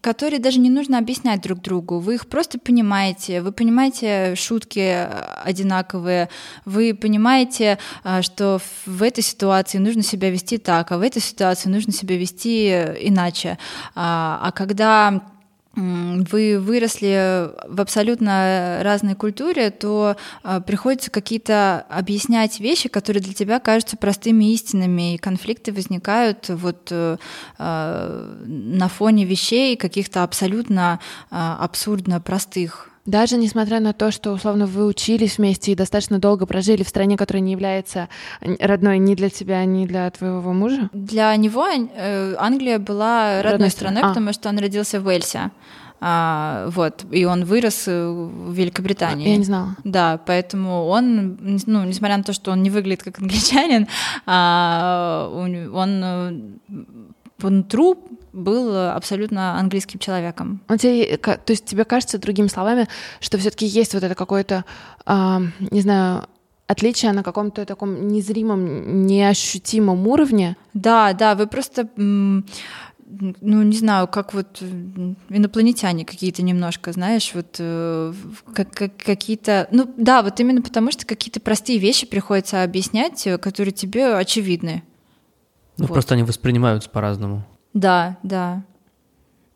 [SPEAKER 3] которые даже не нужно объяснять друг другу. Вы их просто понимаете, вы понимаете шутки одинаковые, вы понимаете, что в этой ситуации нужно себя вести так, а в этой ситуации нужно себя вести иначе. А когда вы выросли в абсолютно разной культуре, то э, приходится какие-то объяснять вещи, которые для тебя кажутся простыми истинами, и конфликты возникают вот э, э, на фоне вещей каких-то абсолютно э, абсурдно простых.
[SPEAKER 2] Даже несмотря на то, что, условно, вы учились вместе и достаточно долго прожили в стране, которая не является родной ни для тебя, ни для твоего мужа?
[SPEAKER 3] Для него э, Англия была родной, родной страной, а. потому что он родился в Уэльсе. А, вот, и он вырос э, в Великобритании.
[SPEAKER 2] Я не знала.
[SPEAKER 3] Да, поэтому он, ну, несмотря на то, что он не выглядит как англичанин, а, он, э, он труп был абсолютно английским человеком.
[SPEAKER 2] Он тебе, то есть тебе кажется, другими словами, что все-таки есть вот это какое-то, э, не знаю, отличие на каком-то таком незримом, неощутимом уровне?
[SPEAKER 3] Да, да, вы просто ну, не знаю, как вот инопланетяне какие-то немножко, знаешь, вот э, как, как, какие-то... Ну, да, вот именно потому, что какие-то простые вещи приходится объяснять, э, которые тебе очевидны.
[SPEAKER 1] Ну, вот. просто они воспринимаются по-разному.
[SPEAKER 3] Да, да.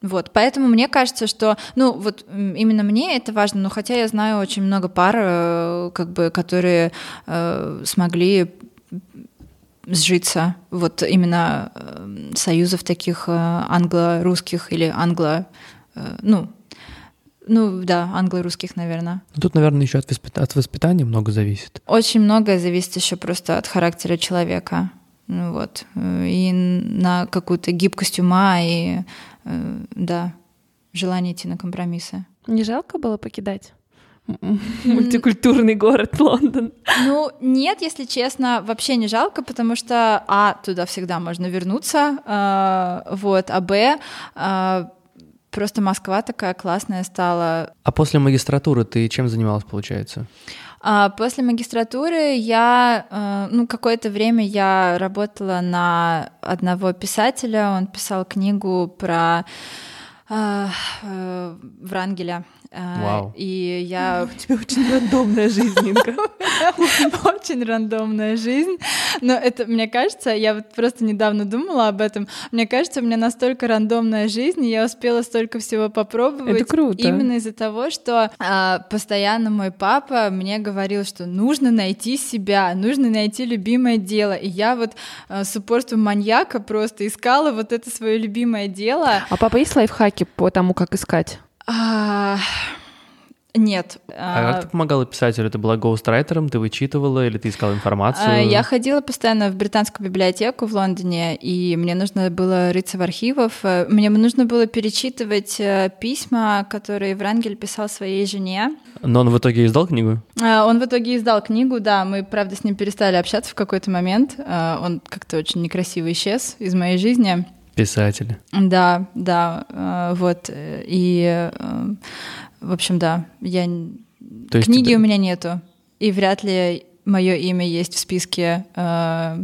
[SPEAKER 3] Вот, поэтому мне кажется, что, ну, вот именно мне это важно, но хотя я знаю очень много пар, э, как бы, которые э, смогли сжиться, вот именно э, союзов таких э, англо-русских или англо, э, ну, ну да, англо-русских, наверное.
[SPEAKER 1] Ну, тут, наверное, еще от, воспит... от воспитания много зависит.
[SPEAKER 3] Очень многое зависит еще просто от характера человека. Ну, вот. И на какую-то гибкость ума и, да, желание идти на компромиссы.
[SPEAKER 2] Не жалко было покидать? мультикультурный город Лондон.
[SPEAKER 3] Ну, нет, если честно, вообще не жалко, потому что, а, туда всегда можно вернуться, э, вот, а, б, э, просто Москва такая классная стала.
[SPEAKER 1] А после магистратуры ты чем занималась, получается?
[SPEAKER 3] А после магистратуры я, э, ну, какое-то время я работала на одного писателя, он писал книгу про э, э, Врангеля.
[SPEAKER 1] А, Вау.
[SPEAKER 3] И я...
[SPEAKER 2] У тебя очень рандомная жизнь, Инга.
[SPEAKER 3] Очень рандомная жизнь. Но это, мне кажется, я вот просто недавно думала об этом. Мне кажется, у меня настолько рандомная жизнь, и я успела столько всего попробовать.
[SPEAKER 2] Это круто.
[SPEAKER 3] Именно из-за того, что а, постоянно мой папа мне говорил, что нужно найти себя, нужно найти любимое дело. И я вот а, с упорством маньяка просто искала вот это свое любимое дело.
[SPEAKER 2] А папа есть лайфхаки по тому, как искать?
[SPEAKER 3] А, Нет.
[SPEAKER 1] А как ты помогала писателю? Ты была гоустрайтером, ты вычитывала или ты искала информацию? А,
[SPEAKER 3] я ходила постоянно в британскую библиотеку в Лондоне, и мне нужно было рыться в архивах. Мне нужно было перечитывать э, письма, которые Врангель писал своей жене.
[SPEAKER 1] Но он в итоге издал книгу?
[SPEAKER 3] А, он в итоге издал книгу, да. Мы, правда, с ним перестали общаться в какой-то момент. А, он как-то очень некрасиво исчез из моей жизни.
[SPEAKER 1] Писатель.
[SPEAKER 3] Да, да, вот. И в общем, да, я... То есть Книги ты... у меня нету, и вряд ли мое имя есть в списке... Э,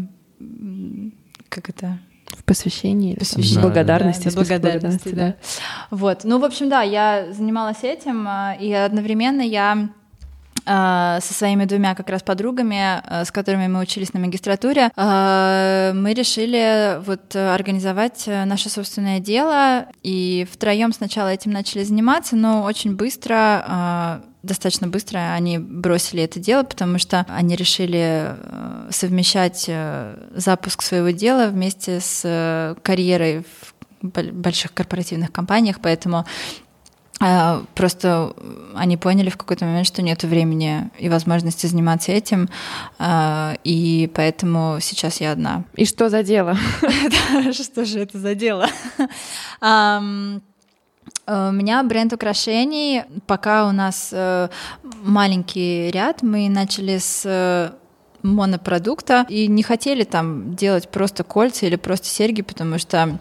[SPEAKER 3] как это?
[SPEAKER 2] В посвящении,
[SPEAKER 3] посвящении.
[SPEAKER 2] Да, благодарности,
[SPEAKER 3] да, благодарности, да. да. Вот, ну, в общем, да, я занималась этим, э, и одновременно я э, со своими двумя как раз подругами, с которыми мы учились на магистратуре, мы решили вот организовать наше собственное дело, и втроем сначала этим начали заниматься, но очень быстро достаточно быстро они бросили это дело, потому что они решили э, совмещать э, запуск своего дела вместе с э, карьерой в больших корпоративных компаниях, поэтому Просто они поняли в какой-то момент, что нет времени и возможности заниматься этим, и поэтому сейчас я одна.
[SPEAKER 2] И что за дело?
[SPEAKER 3] Что же это за дело? Э, у меня бренд украшений. Пока у нас э, маленький ряд, мы начали с э, монопродукта и не хотели там делать просто кольца или просто серьги, потому что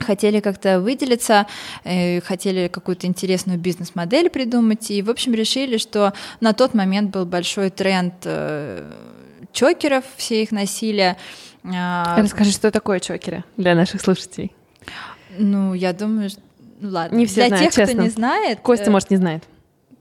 [SPEAKER 3] хотели как-то выделиться, хотели какую-то интересную бизнес-модель придумать, и, в общем, решили, что на тот момент был большой тренд чокеров, все их носили.
[SPEAKER 2] Расскажи, что такое чокеры для наших слушателей?
[SPEAKER 3] Ну, я думаю, что ну ладно.
[SPEAKER 2] Не все
[SPEAKER 3] Для
[SPEAKER 2] знают,
[SPEAKER 3] тех,
[SPEAKER 2] честно.
[SPEAKER 3] кто не знает...
[SPEAKER 2] Костя, э... может, не знает.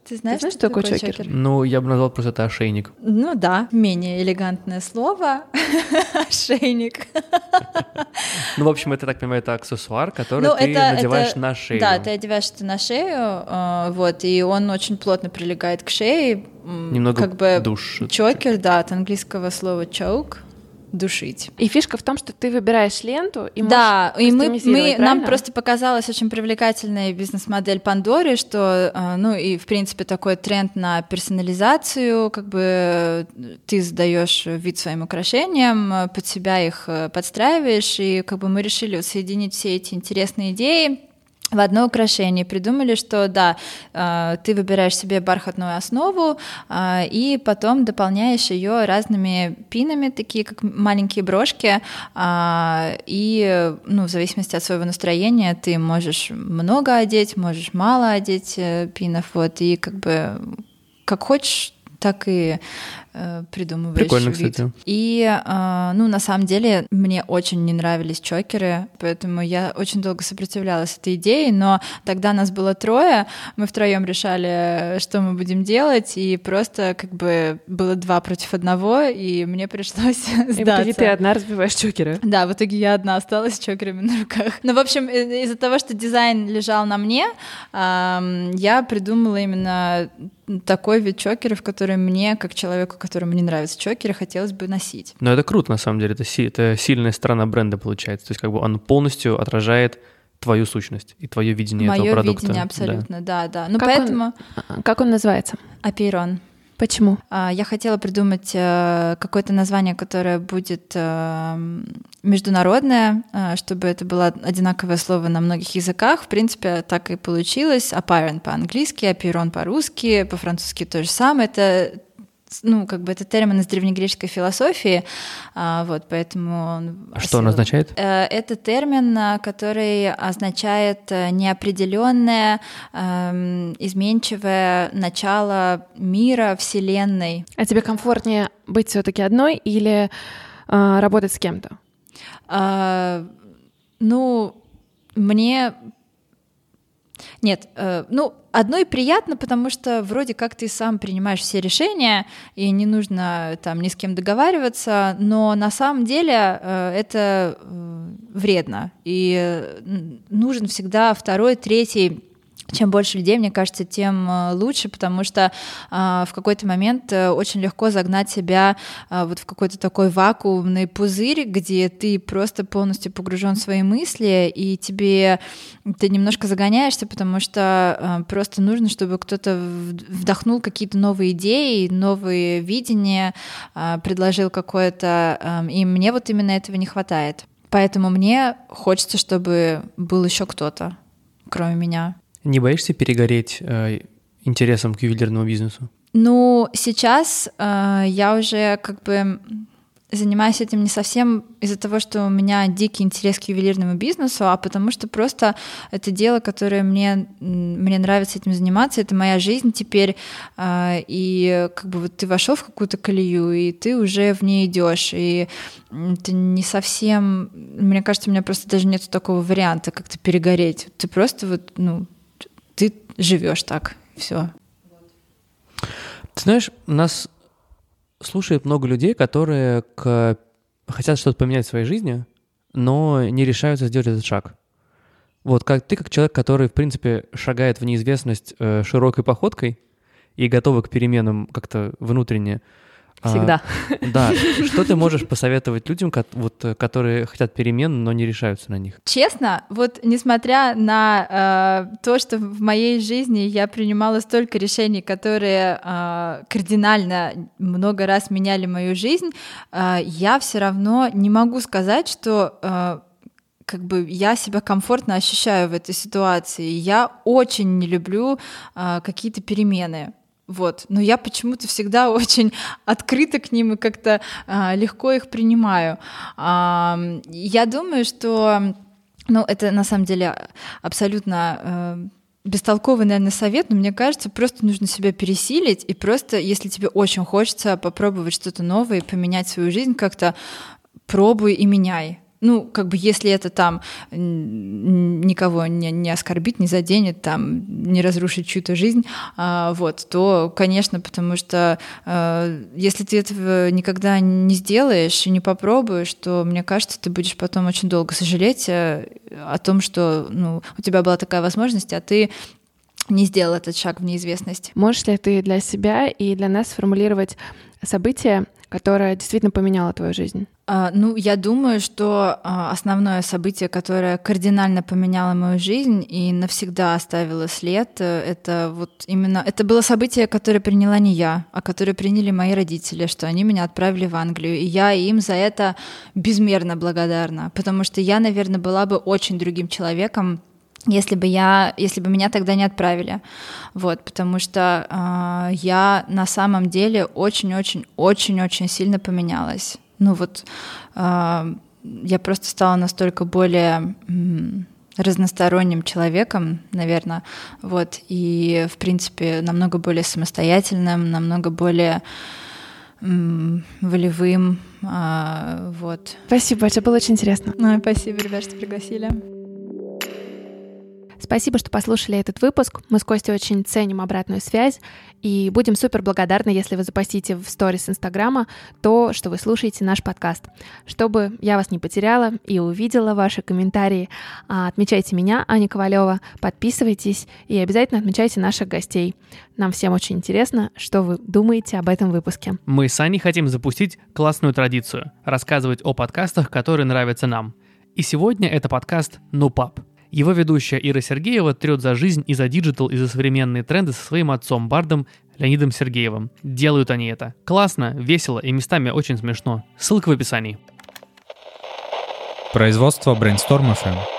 [SPEAKER 3] Ты знаешь,
[SPEAKER 2] Ты знаешь, что, такое чокер? чокер?
[SPEAKER 1] Ну, я бы назвал просто это ошейник.
[SPEAKER 3] Ну да, менее элегантное слово. ошейник.
[SPEAKER 1] ну, в общем, это, так понимаю, это аксессуар, который ну, ты это, надеваешь это, на шею.
[SPEAKER 3] Да, ты одеваешь это на шею, э, вот, и он очень плотно прилегает к шее.
[SPEAKER 1] Немного
[SPEAKER 3] как бы
[SPEAKER 1] душ.
[SPEAKER 3] Чокер, да, от английского слова choke душить.
[SPEAKER 2] И фишка в том, что ты выбираешь ленту и
[SPEAKER 3] да, и мы, мы нам просто показалась очень привлекательная бизнес-модель Пандоры, что э, ну и в принципе такой тренд на персонализацию, как бы ты задаешь вид своим украшениям, под себя их э, подстраиваешь, и как бы мы решили соединить все эти интересные идеи в одно украшение. Придумали, что да, э, ты выбираешь себе бархатную основу э, и потом дополняешь ее разными пинами, такие как маленькие брошки. Э, и ну, в зависимости от своего настроения ты можешь много одеть, можешь мало одеть пинов. Вот, и как бы как хочешь, так и придумываешь
[SPEAKER 1] Прикольно,
[SPEAKER 3] вид.
[SPEAKER 1] кстати.
[SPEAKER 3] И, э, ну, на самом деле, мне очень не нравились чокеры, поэтому я очень долго сопротивлялась этой идее, но тогда нас было трое, мы втроем решали, что мы будем делать, и просто как бы было два против одного, и мне пришлось сдаться. И в итоге
[SPEAKER 2] ты одна разбиваешь чокеры.
[SPEAKER 3] Да, в итоге я одна осталась с чокерами на руках. Ну, в общем, из-за того, что дизайн лежал на мне, э, я придумала именно такой вид чокеров, который мне, как человеку, которому не нравятся чокеры, хотелось бы носить.
[SPEAKER 1] Но это круто, на самом деле. Это, си- это сильная сторона бренда получается. То есть как бы он полностью отражает твою сущность и твое видение
[SPEAKER 3] Моё
[SPEAKER 1] этого продукта.
[SPEAKER 3] Моё видение абсолютно, да, да. да. Ну как поэтому...
[SPEAKER 2] Он, как он называется?
[SPEAKER 3] Апейрон.
[SPEAKER 2] Почему?
[SPEAKER 3] А, я хотела придумать э, какое-то название, которое будет э, международное, э, чтобы это было одинаковое слово на многих языках. В принципе, так и получилось. Apparent по-английски, апирон по-русски, по-французски то же самое. Это ну, как бы это термин из древнегреческой философии, а, вот, поэтому он...
[SPEAKER 1] А что он означает?
[SPEAKER 3] Э, это термин, э, который означает э, неопределенное, эм, изменчивое начало мира, Вселенной.
[SPEAKER 2] А тебе комфортнее быть все-таки одной или работать с кем-то?
[SPEAKER 3] А, ну, мне нет, э, ну, одной приятно, потому что вроде как ты сам принимаешь все решения, и не нужно там ни с кем договариваться, но на самом деле э, это э, вредно, и нужен всегда второй, третий чем больше людей, мне кажется, тем э, лучше, потому что э, в какой-то момент э, очень легко загнать себя э, вот в какой-то такой вакуумный пузырь, где ты просто полностью погружен в свои мысли, и тебе ты немножко загоняешься, потому что э, просто нужно, чтобы кто-то вдохнул какие-то новые идеи, новые видения, э, предложил какое-то, э, и мне вот именно этого не хватает. Поэтому мне хочется, чтобы был еще кто-то, кроме меня.
[SPEAKER 1] Не боишься перегореть э, интересом к ювелирному бизнесу?
[SPEAKER 3] Ну, сейчас э, я уже как бы занимаюсь этим не совсем из-за того, что у меня дикий интерес к ювелирному бизнесу, а потому что просто это дело, которое мне, мне нравится этим заниматься, это моя жизнь теперь, э, и как бы вот ты вошел в какую-то колею, и ты уже в ней идешь, и это не совсем, мне кажется, у меня просто даже нет такого варианта как-то перегореть. Ты просто вот, ну, ты живешь так, все.
[SPEAKER 1] Ты знаешь, нас слушает много людей, которые к... хотят что-то поменять в своей жизни, но не решаются сделать этот шаг. Вот как ты, как человек, который, в принципе, шагает в неизвестность э, широкой походкой и готовый к переменам как-то внутренне,
[SPEAKER 2] Всегда.
[SPEAKER 1] А, да. Что ты можешь посоветовать людям, вот, которые хотят перемен, но не решаются на них?
[SPEAKER 3] Честно, вот несмотря на э, то, что в моей жизни я принимала столько решений, которые э, кардинально много раз меняли мою жизнь, э, я все равно не могу сказать, что э, как бы я себя комфортно ощущаю в этой ситуации. Я очень не люблю э, какие-то перемены. Вот. Но я почему-то всегда очень открыта к ним и как-то а, легко их принимаю. А, я думаю, что ну, это на самом деле абсолютно э, бестолковый, наверное, совет, но мне кажется, просто нужно себя пересилить и просто, если тебе очень хочется попробовать что-то новое и поменять свою жизнь, как-то пробуй и меняй ну, как бы, если это там никого не, не оскорбит, не заденет, там, не разрушит чью-то жизнь, а, вот, то, конечно, потому что а, если ты этого никогда не сделаешь и не попробуешь, то, мне кажется, ты будешь потом очень долго сожалеть э, о том, что, ну, у тебя была такая возможность, а ты не сделал этот шаг в неизвестность.
[SPEAKER 2] Можешь ли ты для себя и для нас сформулировать событие, которое действительно поменяло твою жизнь?
[SPEAKER 3] А, ну, я думаю, что а, основное событие, которое кардинально поменяло мою жизнь и навсегда оставило след, э, это вот именно... Это было событие, которое приняла не я, а которое приняли мои родители, что они меня отправили в Англию. И я им за это безмерно благодарна, потому что я, наверное, была бы очень другим человеком, если бы я, если бы меня тогда не отправили, вот, потому что э, я на самом деле очень-очень-очень-очень сильно поменялась ну вот э, я просто стала настолько более разносторонним человеком, наверное, вот, и, в принципе, намного более самостоятельным, намного более волевым, а, вот.
[SPEAKER 2] Спасибо, это было очень интересно.
[SPEAKER 3] Ну, спасибо, ребят, что пригласили.
[SPEAKER 2] Спасибо, что послушали этот выпуск. Мы с Костей очень ценим обратную связь и будем супер благодарны, если вы запостите в сторис Инстаграма то, что вы слушаете наш подкаст. Чтобы я вас не потеряла и увидела ваши комментарии, а, отмечайте меня, Аня Ковалева, подписывайтесь и обязательно отмечайте наших гостей. Нам всем очень интересно, что вы думаете об этом выпуске.
[SPEAKER 1] Мы с Аней хотим запустить классную традицию — рассказывать о подкастах, которые нравятся нам. И сегодня это подкаст «Ну, пап». Его ведущая Ира Сергеева трет за жизнь и за digital, и за современные тренды со своим отцом Бардом Леонидом Сергеевым. Делают они это. Классно, весело и местами очень смешно. Ссылка в описании.
[SPEAKER 4] Производство Brainstorm FM.